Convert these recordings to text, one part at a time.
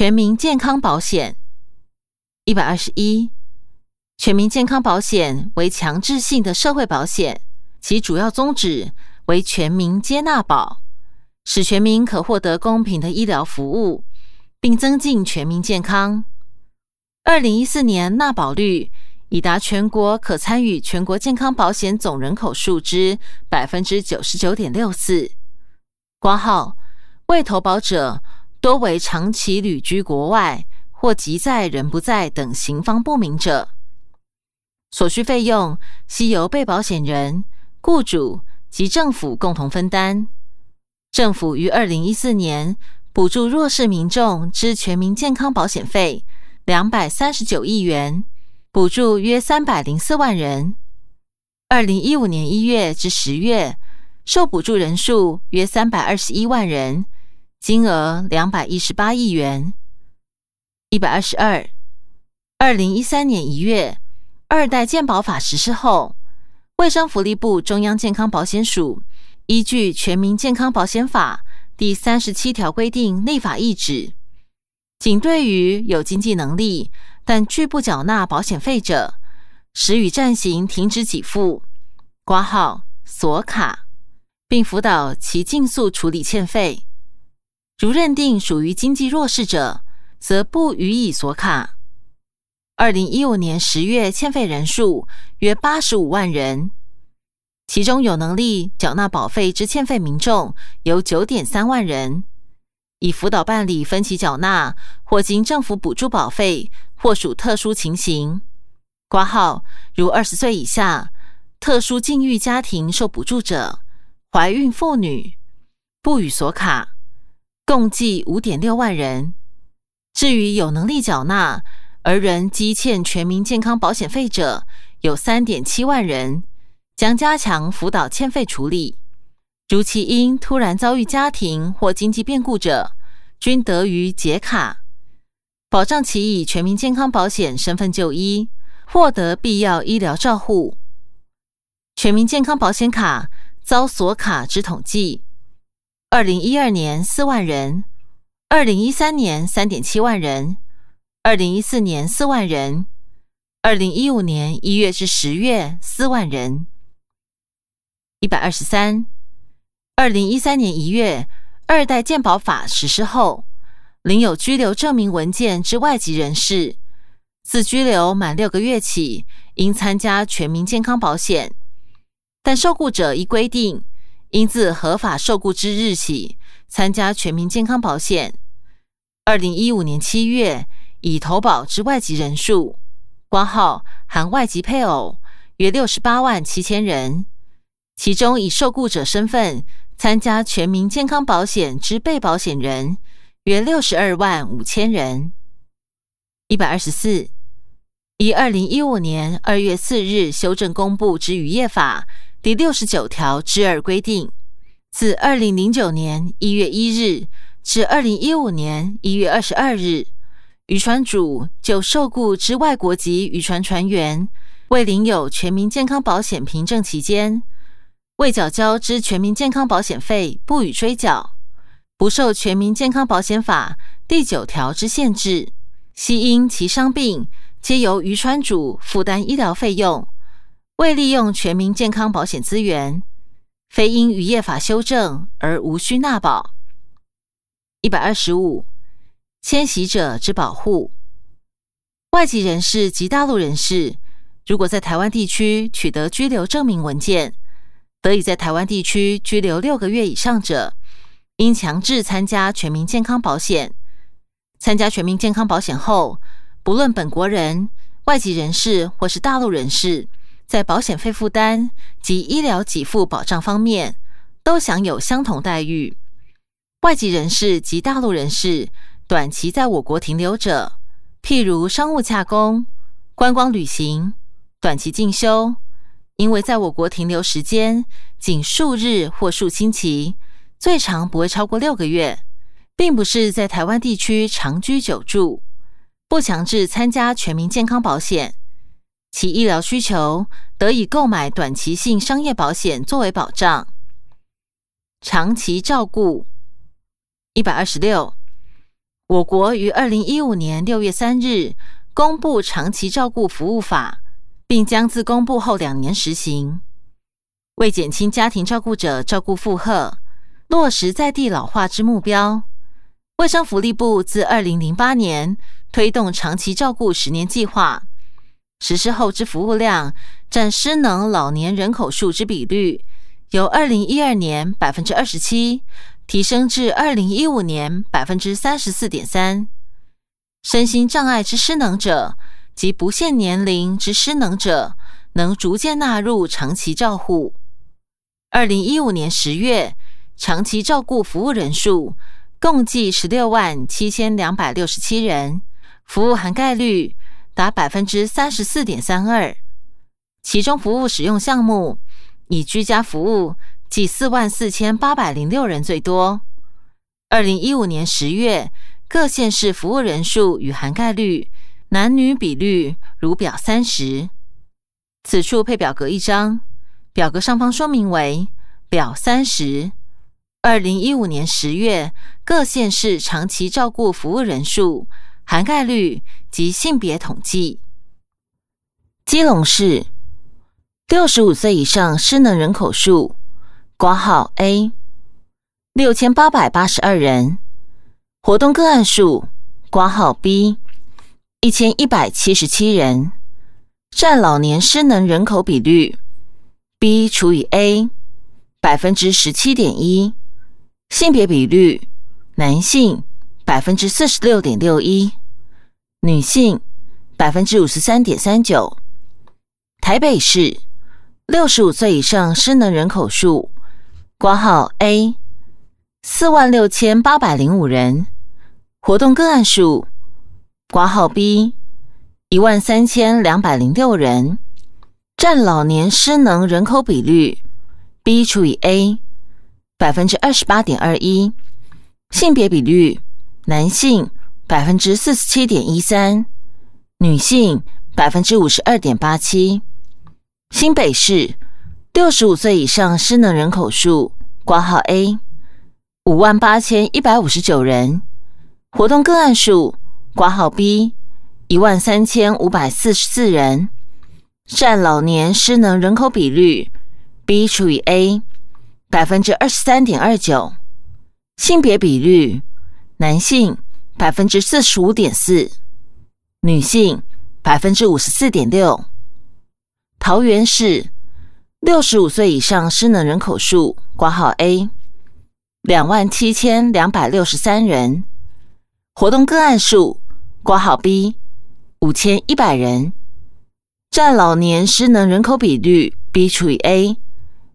全民健康保险。一百二十一，全民健康保险为强制性的社会保险，其主要宗旨为全民接纳保，使全民可获得公平的医疗服务，并增进全民健康。二零一四年纳保率已达全国可参与全国健康保险总人口数之百分之九十九点六四。挂号未投保者。多为长期旅居国外或籍在人不在等行方不明者，所需费用系由被保险人、雇主及政府共同分担。政府于二零一四年补助弱势民众之全民健康保险费两百三十九亿元，补助约三百零四万人。二零一五年一月至十月，受补助人数约三百二十一万人。金额两百一十八亿元。一百二十二，二零一三年一月，二代健保法实施后，卫生福利部中央健康保险署依据《全民健康保险法》第三十七条规定立法意旨，仅对于有经济能力但拒不缴纳保险费者，使予暂行停止给付、挂号锁卡，并辅导其尽速处理欠费。如认定属于经济弱势者，则不予以锁卡。二零一五年十月欠费人数约八十五万人，其中有能力缴纳保费之欠费民众有九点三万人。以辅导办理分期缴纳或经政府补助保费，或属特殊情形。挂号如二十岁以下、特殊境遇家庭受补助者、怀孕妇女，不予锁卡。共计五点六万人。至于有能力缴纳而仍积欠全民健康保险费者，有三点七万人，将加强辅导欠费处理。如其因突然遭遇家庭或经济变故者，均得于解卡，保障其以全民健康保险身份就医，获得必要医疗照护。全民健康保险卡遭锁卡之统计。二零一二年四万人，二零一三年三点七万人，二零一四年四万人，二零一五年一月至十月四万人。一百二十三，二零一三年一月，二代健保法实施后，领有居留证明文件之外籍人士，自居留满六个月起，应参加全民健康保险，但受雇者依规定。应自合法受雇之日起参加全民健康保险。二零一五年七月已投保之外籍人数（挂号含外籍配偶）约六十八万七千人，其中以受雇者身份参加全民健康保险之被保险人约六十二万五千人。一百二十四，以二零一五年二月四日修正公布之渔业法。第六十九条之二规定，自二零零九年一月一日至二零一五年一月二十二日，渔船主就受雇之外国籍渔船船员未领有全民健康保险凭证期间，未缴交之全民健康保险费，不予追缴，不受全民健康保险法第九条之限制。系因其伤病，皆由渔船主负担医疗费用。未利用全民健康保险资源，非因渔业法修正而无需纳保。一百二十五，迁徙者之保护，外籍人士及大陆人士，如果在台湾地区取得居留证明文件，得以在台湾地区居留六个月以上者，应强制参加全民健康保险。参加全民健康保险后，不论本国人、外籍人士或是大陆人士。在保险费负担及医疗给付保障方面，都享有相同待遇。外籍人士及大陆人士短期在我国停留者，譬如商务洽工、观光旅行、短期进修，因为在我国停留时间仅数日或数星期，最长不会超过六个月，并不是在台湾地区长居久住，不强制参加全民健康保险。其医疗需求得以购买短期性商业保险作为保障。长期照顾一百二十六，我国于二零一五年六月三日公布《长期照顾服务法》，并将自公布后两年实行。为减轻家庭照顾者照顾负荷，落实在地老化之目标，卫生福利部自二零零八年推动长期照顾十年计划，实施后之服务量占失能老年人口数之比率，由二零一二年百分之二十七。提升至二零一五年百分之三十四点三，身心障碍之失能者及不限年龄之失能者，能逐渐纳入长期照护。二零一五年十月，长期照顾服务人数共计十六万七千两百六十七人，服务涵盖率达百分之三十四点三二，其中服务使用项目以居家服务。计四万四千八百零六人最多。二零一五年十月，各县市服务人数与涵盖率、男女比率如表三十。此处配表格一张，表格上方说明为表三十。二零一五年十月，各县市长期照顾服务人数、涵盖率及性别统计。基隆市六十五岁以上失能人口数。挂号 A 六千八百八十二人，活动个案数挂号 B 一千一百七十七人，占老年失能人口比率 B 除以 A 百分之十七点一，性别比率男性百分之四十六点六一，女性百分之五十三点三九。台北市六十五岁以上失能人口数。挂号 A 四万六千八百零五人，活动个案数挂号 B 一万三千两百零六人，占老年失能人口比率 B 除以 A 百分之二十八点二一，性别比率男性百分之四十七点一三，女性百分之五十二点八七，新北市。六十五岁以上失能人口数挂号 A 五万八千一百五十九人，活动个案数挂号 B 一万三千五百四十四人，占老年失能人口比率 B 除以 A 百分之二十三点二九，性别比率男性百分之四十五点四，女性百分之五十四点六，桃园市。六十五岁以上失能人口数挂号 A 两万七千两百六十三人，活动个案数挂号 B 五千一百人，占老年失能人口比率 B 除以 A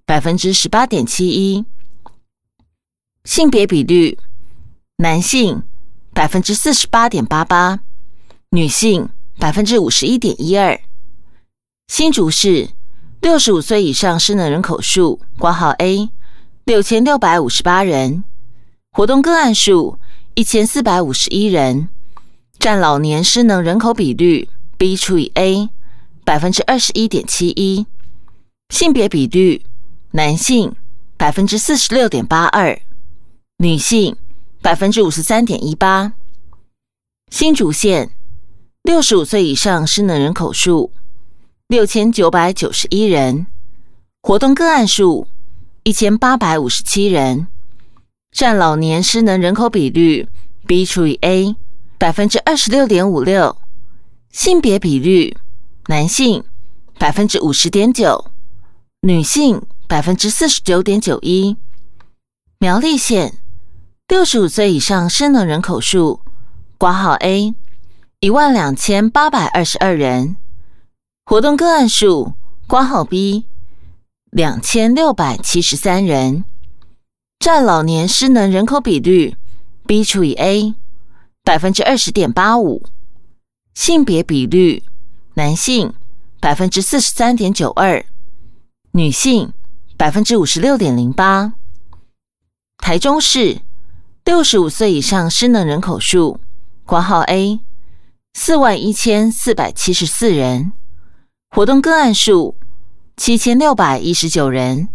百分之十八点七一，性别比率男性百分之四十八点八八，女性百分之五十一点一二，新竹市。六十五岁以上失能人口数挂号 A 六千六百五十八人，活动个案数一千四百五十一人，占老年失能人口比率 B 除以 A 百分之二十一点七一，性别比率男性百分之四十六点八二，女性百分之五十三点一八。新竹县六十五岁以上失能人口数。六千九百九十一人，活动个案数一千八百五十七人，占老年失能人口比率 B 除以 A 百分之二十六点五六，性别比率男性百分之五十点九，女性百分之四十九点九一。苗栗县六十五岁以上失能人口数挂号 A 一万两千八百二十二人。活动个案数挂号 B 两千六百七十三人，占老年失能人口比率 B 除以 A 百分之二十点八五，性别比率男性百分之四十三点九二，女性百分之五十六点零八。台中市六十五岁以上失能人口数挂号 A 四万一千四百七十四人。活动个案数七千六百一十九人，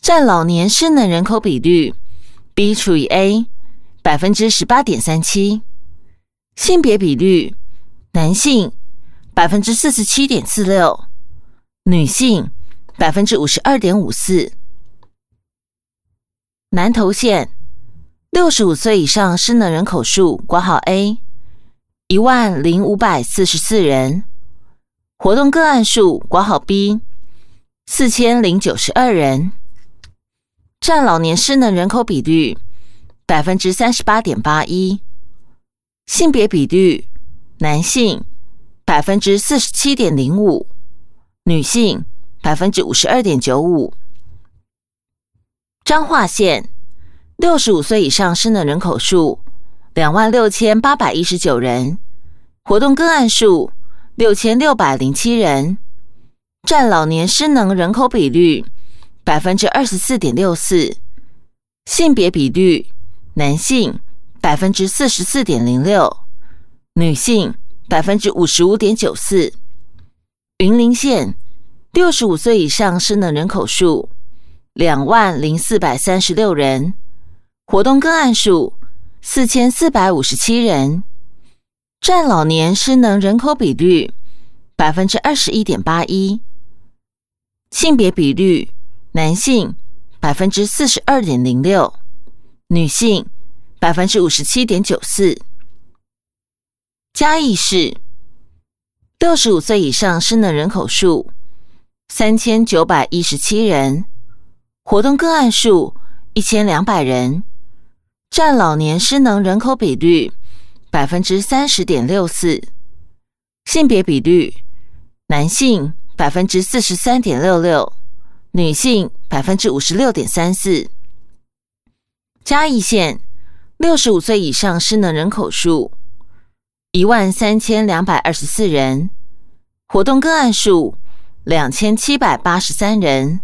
占老年失能人口比率 B 除以 A 百分之十八点三七。性别比率，男性百分之四十七点四六，女性百分之五十二点五四。南投县六十五岁以上失能人口数（括号 A） 一万零五百四十四人，活动个案数（括号 B） 四千零九十二人，占老年失能人口比率百分之三十八点八一。性别比率，男性百分之四十七点零五，女性百分之五十二点九五。彰化县六十五岁以上失能人口数两万六千八百一十九人，活动个案数六千六百零七人，占老年失能人口比率百分之二十四点六四。性别比率，男性。百分之四十四点零六，女性百分之五十五点九四。云林县六十五岁以上失能人口数两万零四百三十六人，活动个案数四千四百五十七人，占老年失能人口比率百分之二十一点八一。性别比率，男性百分之四十二点零六，女性。百分之五十七点九四。嘉义市六十五岁以上失能人口数三千九百一十七人，活动个案数一千两百人，占老年失能人口比率百分之三十点六四。性别比率，男性百分之四十三点六六，女性百分之五十六点三四。嘉义县。六十五岁以上失能人口数一万三千两百二十四人，活动个案数两千七百八十三人，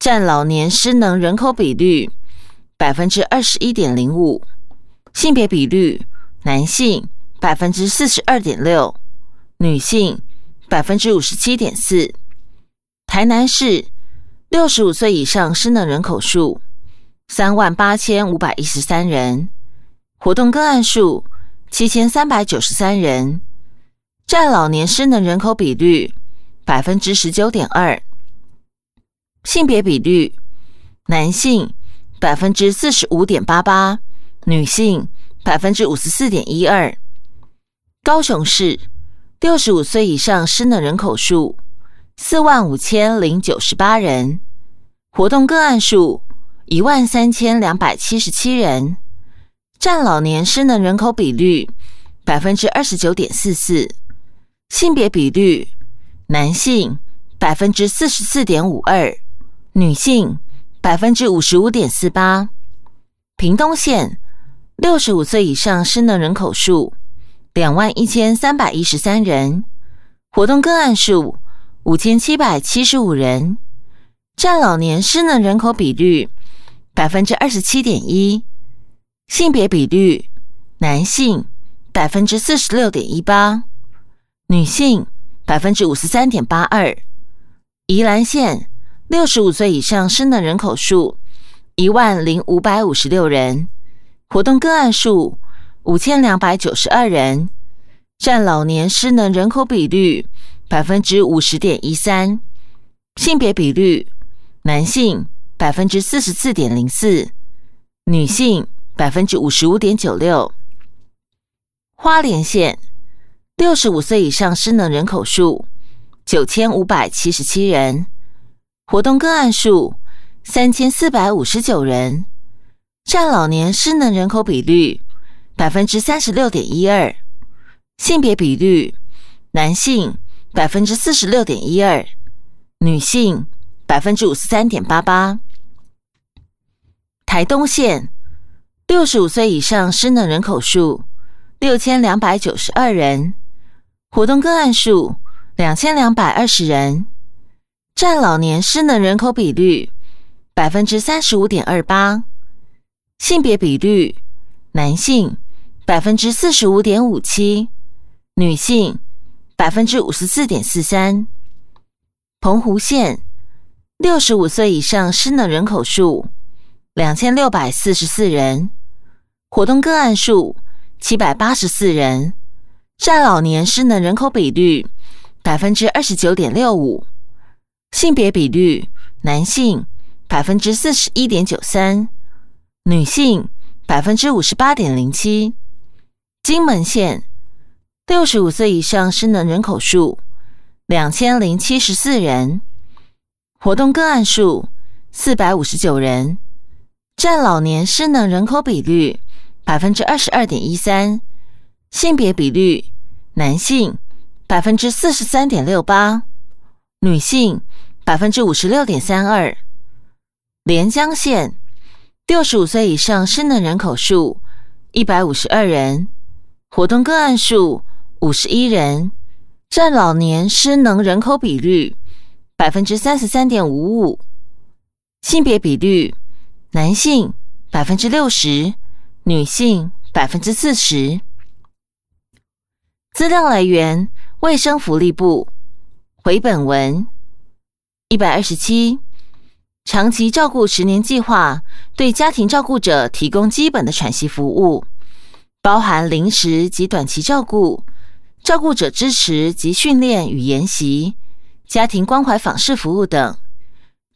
占老年失能人口比率百分之二十一点零五。性别比率，男性百分之四十二点六，女性百分之五十七点四。台南市六十五岁以上失能人口数。三万八千五百一十三人，活动个案数七千三百九十三人，占老年失能人口比率百分之十九点二。性别比率，男性百分之四十五点八八，女性百分之五十四点一二。高雄市六十五岁以上失能人口数四万五千零九十八人，活动个案数。一万三千两百七十七人，占老年失能人口比率百分之二十九点四四。性别比率，男性百分之四十四点五二，女性百分之五十五点四八。屏东县六十五岁以上失能人口数两万一千三百一十三人，活动个案数五千七百七十五人，占老年失能人口比率。百分之二十七点一，性别比率，男性百分之四十六点一八，女性百分之五十三点八二。宜兰县六十五岁以上失能人口数一万零五百五十六人，活动个案数五千两百九十二人，占老年失能人口比率百分之五十点一三。性别比率，男性。百分之四十四点零四，女性百分之五十五点九六。花莲县六十五岁以上失能人口数九千五百七十七人，活动个案数三千四百五十九人，占老年失能人口比率百分之三十六点一二。性别比率，男性百分之四十六点一二，女性百分之五十三点八八。台东县六十五岁以上失能人口数六千两百九十二人，活动个案数两千两百二十人，占老年失能人口比率百分之三十五点二八。性别比率，男性百分之四十五点五七，女性百分之五十四点四三。澎湖县六十五岁以上失能人口数。两千六百四十四人，活动个案数七百八十四人，占老年失能人口比率百分之二十九点六五。性别比率，男性百分之四十一点九三，女性百分之五十八点零七。金门县六十五岁以上失能人口数两千零七十四人，活动个案数四百五十九人，占老年失能人口比率百分之二十二点一三。性别比率，男性百分之四十三点六八，女性。百分之五十六点三二，连江县六十五岁以上失能人口数一百五十二人，活动个案数五十一人，占老年失能人口比率百分之三十三点五五。性别比率，男性百分之六十，女性百分之四十。资料来源：卫生福利部。回本文。一百二十七，长期照顾十年计划对家庭照顾者提供基本的喘息服务，包含临时及短期照顾、照顾者支持及训练与研习、家庭关怀访视服务等。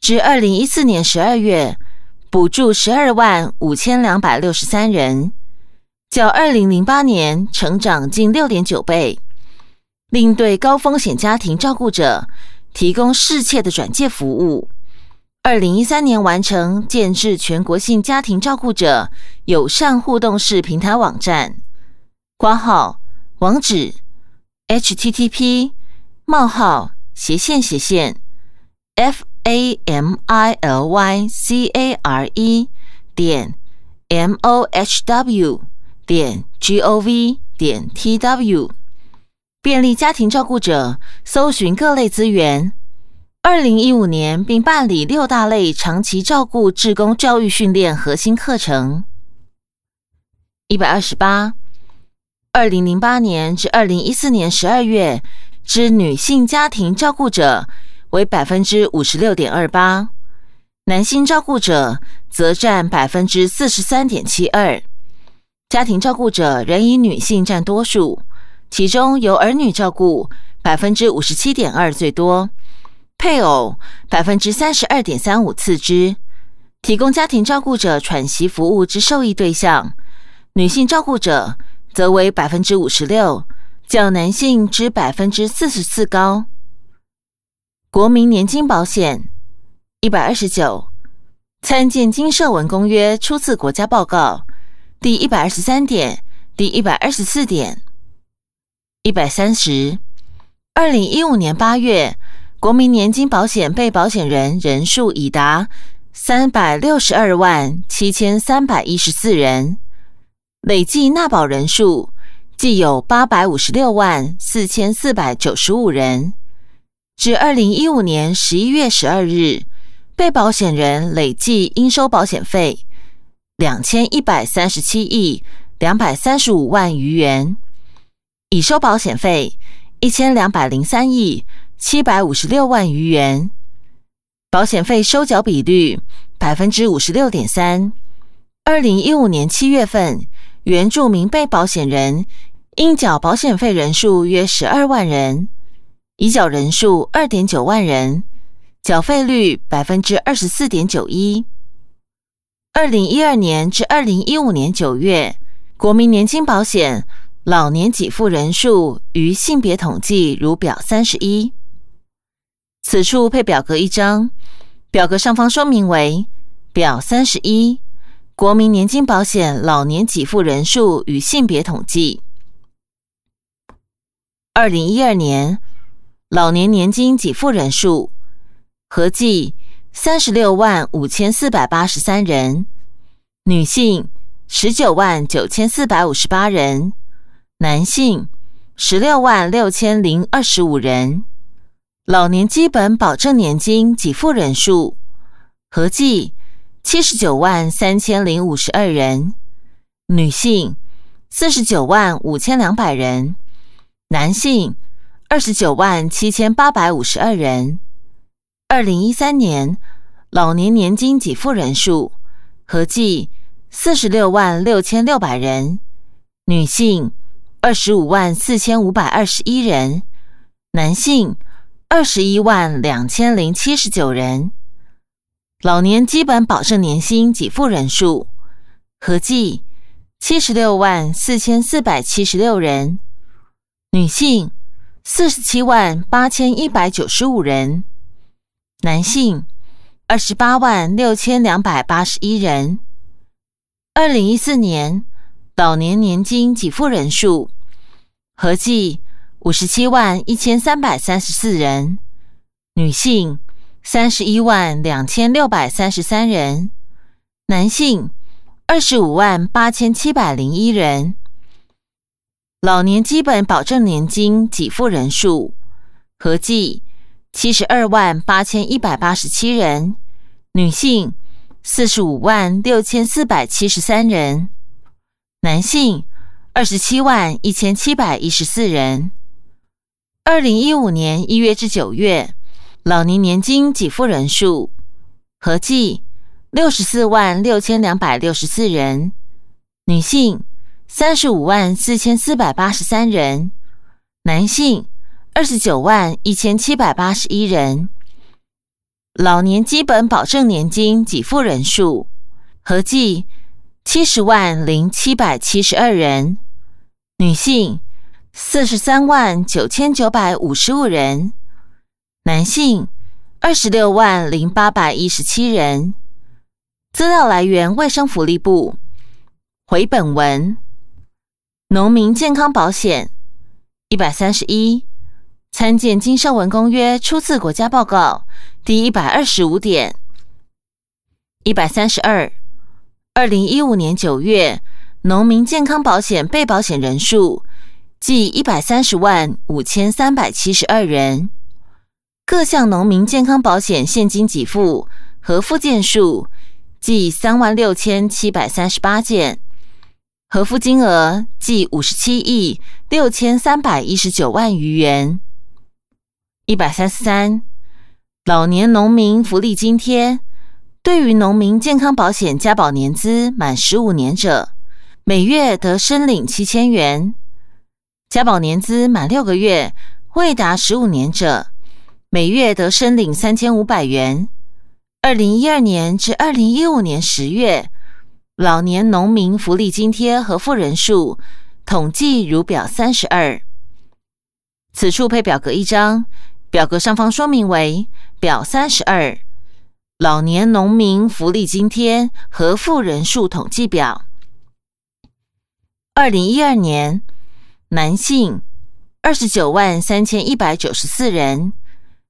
至二零一四年十二月，补助十二万五千两百六十三人，较二零零八年成长近六点九倍，另对高风险家庭照顾者。提供适切的转介服务。二零一三年完成建制全国性家庭照顾者友善互动式平台网站。挂号网址：http: 冒号斜线斜线 f a m i l y c a r e 点 m o h w 点 g o v 点 t w。便利家庭照顾者搜寻各类资源。二零一五年，并办理六大类长期照顾志工教育训练核心课程。一百二十八，二零零八年至二零一四年十二月之女性家庭照顾者为百分之五十六点二八，男性照顾者则占百分之四十三点七二。家庭照顾者仍以女性占多数。其中由儿女照顾百分之五十七点二最多，配偶百分之三十二点三五次之。提供家庭照顾者喘息服务之受益对象，女性照顾者则为百分之五十六，较男性之百分之四十四高。国民年金保险一百二十九，参见《金社文公约》初次国家报告第一百二十三点、第一百二十四点。一百三十，二零一五年八月，国民年金保险被保险人人数已达三百六十二万七千三百一十四人，累计纳保人数计有八百五十六万四千四百九十五人。至二零一五年十一月十二日，被保险人累计应收保险费两千一百三十七亿两百三十五万余元。已收保险费一千两百零三亿七百五十六万余元，保险费收缴比率百分之五十六点三。二零一五年七月份，原住民被保险人应缴保险费人数约十二万人，已缴人数二点九万人，缴费率百分之二十四点九一。二零一二年至二零一五年九月，国民年金保险。老年给付人数与性别统计如表三十一，此处配表格一张，表格上方说明为表三十一，国民年金保险老年给付人数与性别统计。二零一二年老年年金给付人数合计三十六万五千四百八十三人，女性十九万九千四百五十八人。男性十六万六千零二十五人，老年基本保证年金给付人数合计七十九万三千零五十二人，女性四十九万五千两百人，男性二十九万七千八百五十二人。二零一三年老年年金给付人数合计四十六万六千六百人。女性二十五万四千五百二十一人，男性二十一万两千零七十九人。老年基本保证年薪给付人数合计七十六万四千四百七十六人，女性四十七万八千一百九十五人，男性二十八万六千两百八十一人。二零一四年老年年金给付人数合计五十七万一千三百三十四人，女性三十一万两千六百三十三人，男性。二十五万八千七百零一人，老年基本保证年金给付人数合计七十二万八千一百八十七人，女性四十五万六千四百七十三人，男性二十七万一千七百一十四人。二零一五年一月至九月，老年年金给付人数合计。六十四万六千两百六十四人，女性三十五万四千四百八十三人，男性二十九万一千七百八十一人。老年基本保证年金给付人数合计七十万零七百七十二人，女性四十三万九千九百五十五人，男性二十六万零八百一十七人。资料来源：卫生福利部。回本文：农民健康保险一百三十一，参见《经社文公约》初次国家报告第一百二十五点。一百三十二，二零一五年九月，农民健康保险被保险人数计一百三十万五千三百七十二人，各项农民健康保险现金给付和附件数。计三万六千七百三十八件，核付金额计五十七亿六千三百一十九万余元。一百三十三，老年农民福利津贴，对于农民健康保险加保年资满十五年者，每月得申领七千元；加保年资满六个月未达十五年者，每月得申领三千五百元。二零一二年至二零一五年十月，老年农民福利津贴核付人数统计如表三十二。此处配表格一张，表格上方说明为表三十二老年农民福利津贴核付人数统计表。二零一二年，男性二十九万三千一百九十四人，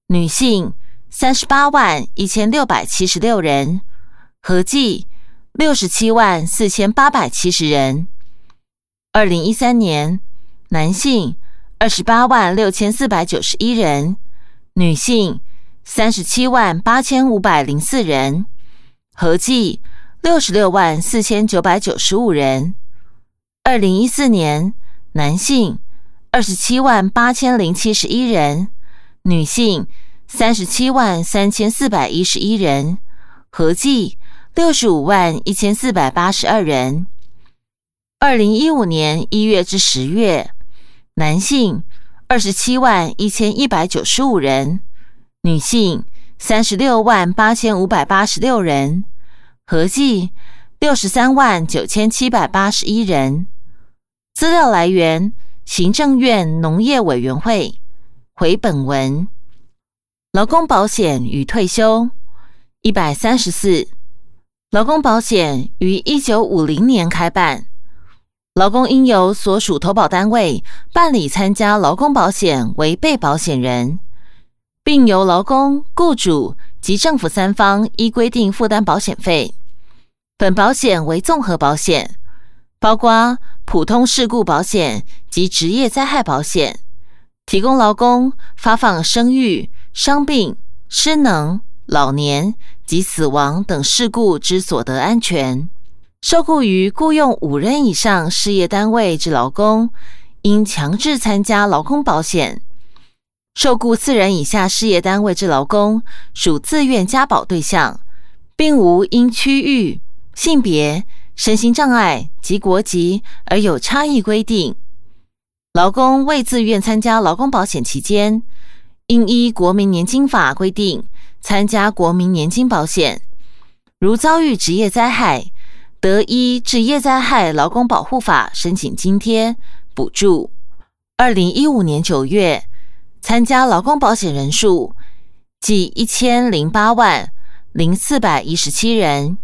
女性。三十八万一千六百七十六人，合计六十七万四千八百七十人。二零一三年，男性二十八万六千四百九十一人，女性三十七万八千五百零四人，合计六十六万四千九百九十五人。二零一四年，男性二十七万八千零七十一人，女性。三十七万三千四百一十一人，合计六十五万一千四百八十二人。二零一五年一月至十月，男性二十七万一千一百九十五人，女性三十六万八千五百八十六人，合计六十三万九千七百八十一人。资料来源：行政院农业委员会。回本文。劳工保险与退休一百三十四，劳工保险于一九五零年开办，劳工应由所属投保单位办理参加劳工保险为被保险人，并由劳工、雇主及政府三方依规定负担保险费。本保险为综合保险，包括普通事故保险及职业灾害保险，提供劳工发放生育。伤病、失能、老年及死亡等事故之所得安全，受雇于雇用五人以上事业单位之劳工，应强制参加劳工保险；受雇四人以下事业单位之劳工，属自愿加保对象，并无因区域、性别、身心障碍及国籍而有差异规定。劳工未自愿参加劳工保险期间，应依国民年金法规定参加国民年金保险。如遭遇职业灾害，得依职业灾害劳工保护法申请津贴补助。二零一五年九月，参加劳工保险人数计一千零八万零四百一十七人，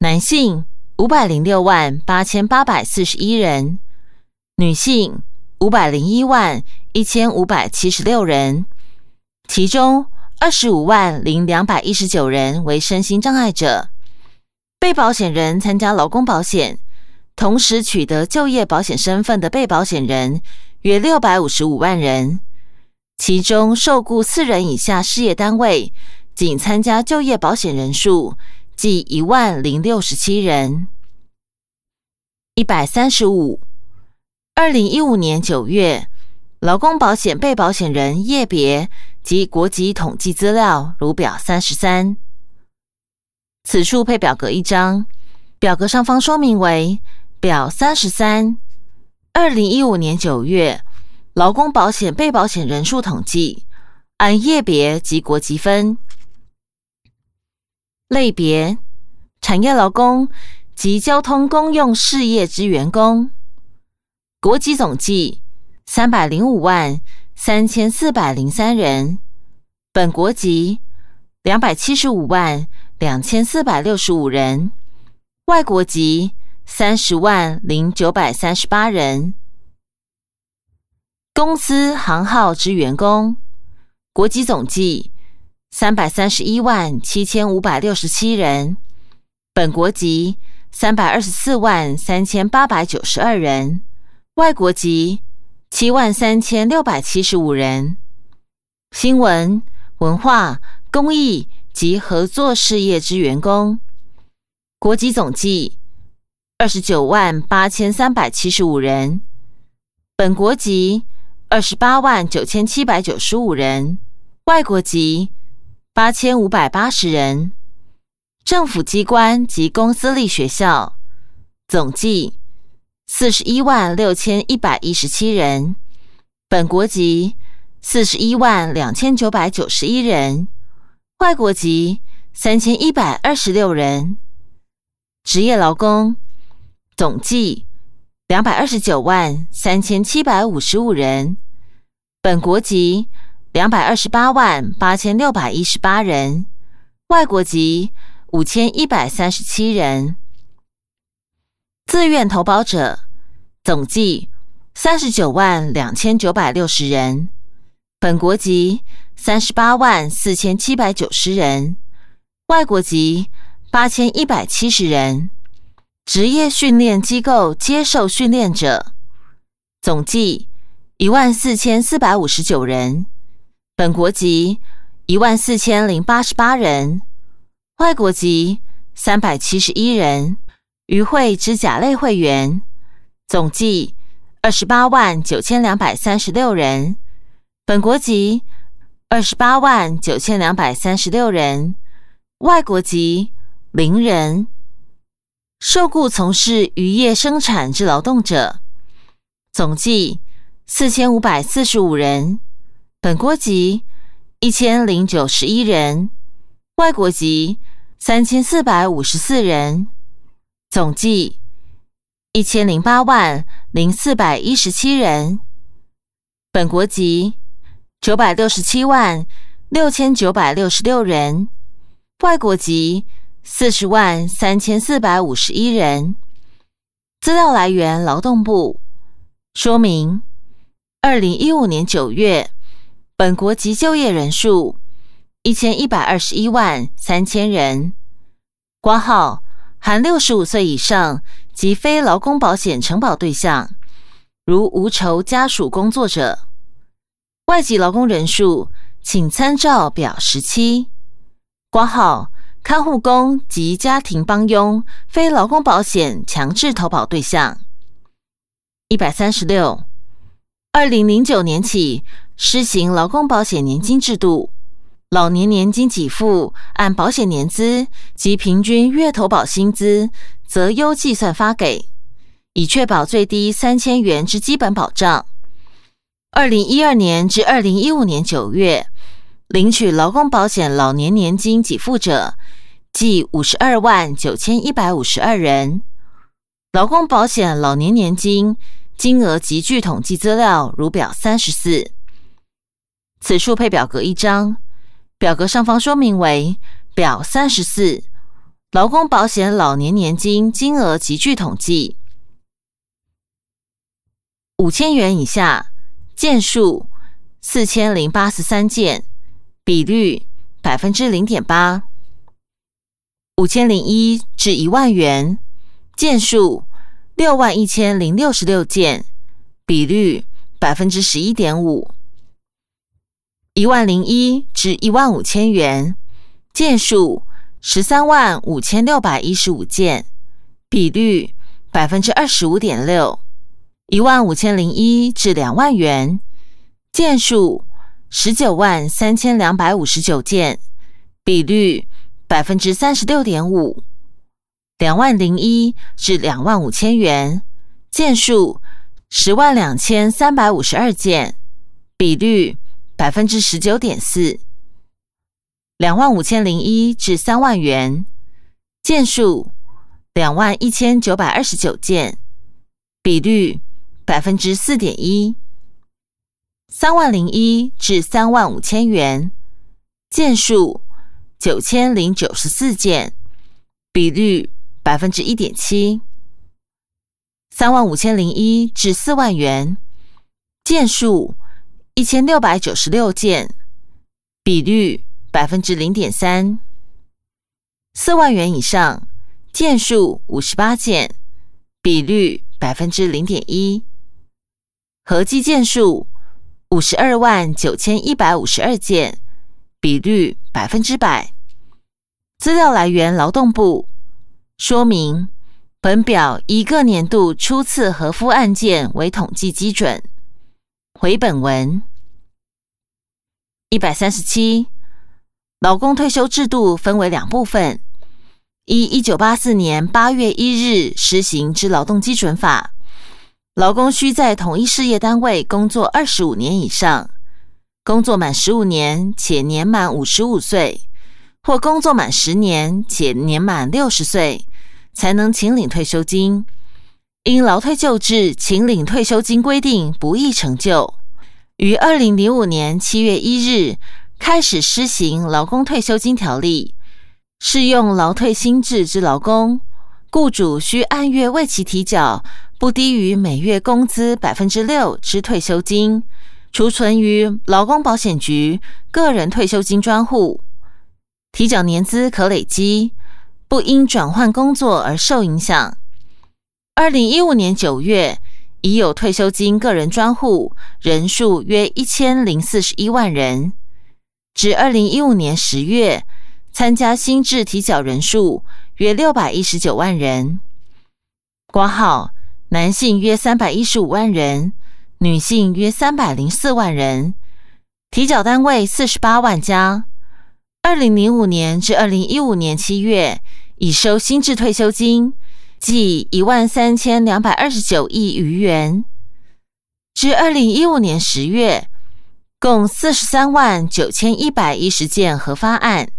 男性五百零六万八千八百四十一人。女性五百零一万一千五百七十六人，其中二十五万零两百一十九人为身心障碍者。被保险人参加劳工保险，同时取得就业保险身份的被保险人约六百五十五万人，其中受雇四人以下事业单位仅参加就业保险人数计一万零六十七人，一百三十五。二零一五年九月，劳工保险被保险人业别及国籍统计资料如表三十三。此处配表格一张，表格上方说明为表三十三。二零一五年九月，劳工保险被保险人数统计，按业别及国籍分。类别：产业劳工及交通公用事业之员工。国籍总计三百零五万三千四百零三人，本国籍两百七十五万两千四百六十五人，外国籍三十万零九百三十八人。公司行号之员工，国籍总计三百三十一万七千五百六十七人，本国籍三百二十四万三千八百九十二人。外国籍七万三千六百七十五人，新闻、文化、公益及合作事业之员工，国籍总计二十九万八千三百七十五人，本国籍二十八万九千七百九十五人，外国籍八千五百八十人，政府机关及公私立学校总计。四十一万六千一百一十七人，本国籍四十一万两千九百九十一人，外国籍三千一百二十六人。职业劳工总计两百二十九万三千七百五十五人，本国籍两百二十八万八千六百一十八人，外国籍五千一百三十七人。自愿投保者总计三十九万两千九百六十人，本国籍三十八万四千七百九十人，外国籍八千一百七十人。职业训练机构接受训练者总计一万四千四百五十九人，本国籍一万四千零八十八人，外国籍三百七十一人。与会之甲类会员总计二十八万九千两百三十六人，本国籍二十八万九千两百三十六人，外国籍零人。受雇从事渔业生产之劳动者总计四千五百四十五人，本国籍一千零九十一人，外国籍三千四百五十四人。总计一千零八万零四百一十七人，本国籍九百六十七万六千九百六十六人，外国籍四十万三千四百五十一人。资料来源：劳动部。说明：二零一五年九月，本国籍就业人数一千一百二十一万三千人。挂号。含六十五岁以上及非劳工保险承保对象，如无酬家属工作者，外籍劳工人数，请参照表十七。挂号看护工及家庭帮佣非劳工保险强制投保对象。一百三十六，二零零九年起施行劳工保险年金制度，老年年金给付按保险年资及平均月投保薪资择优计算发给，以确保最低三千元之基本保障。二零一二年至二零一五年九月，领取劳工保险老年年金给付者，计五十二万九千一百五十二人。劳工保险老年年金金额及据统计资料如表三十四，此处配表格一张，表格上方说明为表三十四，劳工保险老年年金金额及据统计，五千元以下。件数四千零八十三件，比率百分之零点八。五千零一至一万元，件数六万一千零六十六件，比率百分之十一点五。一万零一至一万五千元，件数十三万五千六百一十五件，比率百分之二十五点六。一万五千零一至两万元，件数十九万三千两百五十九件，比率百分之三十六点五。两万零一至两万五千元，件数十万两千三百五十二件，比率百分之十九点四。两万五千零一至三万元，件数两万一千九百二十九件，比率。百分之四点一，三万零一至三万五千元，件数九千零九十四件，比率百分之一点七。三万五千零一至四万元，件数一千六百九十六件，比率百分之零点三。四万元以上，件数五十八件，比率百分之零点一。合计件数五十二万九千一百五十二件，比率百分之百。资料来源：劳动部。说明：本表一个年度初次核付案件为统计基准。回本文一百三十七，劳工退休制度分为两部分：一一九八四年八月一日实行之劳动基准法。劳工需在同一事业单位工作二十五年以上，工作满十五年且年满五十五岁，或工作满十年且年满六十岁，才能请领退休金。因劳退旧制请领退休金规定不易成就，于二零零五年七月一日开始施行劳工退休金条例，适用劳退新制之劳工，雇主需按月为其提缴。不低于每月工资百分之六之退休金，储存于劳工保险局个人退休金专户，提缴年资可累积，不因转换工作而受影响。二零一五年九月已有退休金个人专户人数约一千零四十一万人，至二零一五年十月参加新制提缴人数约六百一十九万人。挂号。男性约三百一十五万人，女性约三百零四万人，提缴单位四十八万家。二零零五年至二零一五年七月，已收新制退休金，计一万三千两百二十九亿余元。至二零一五年十月，共四十三万九千一百一十件核发案，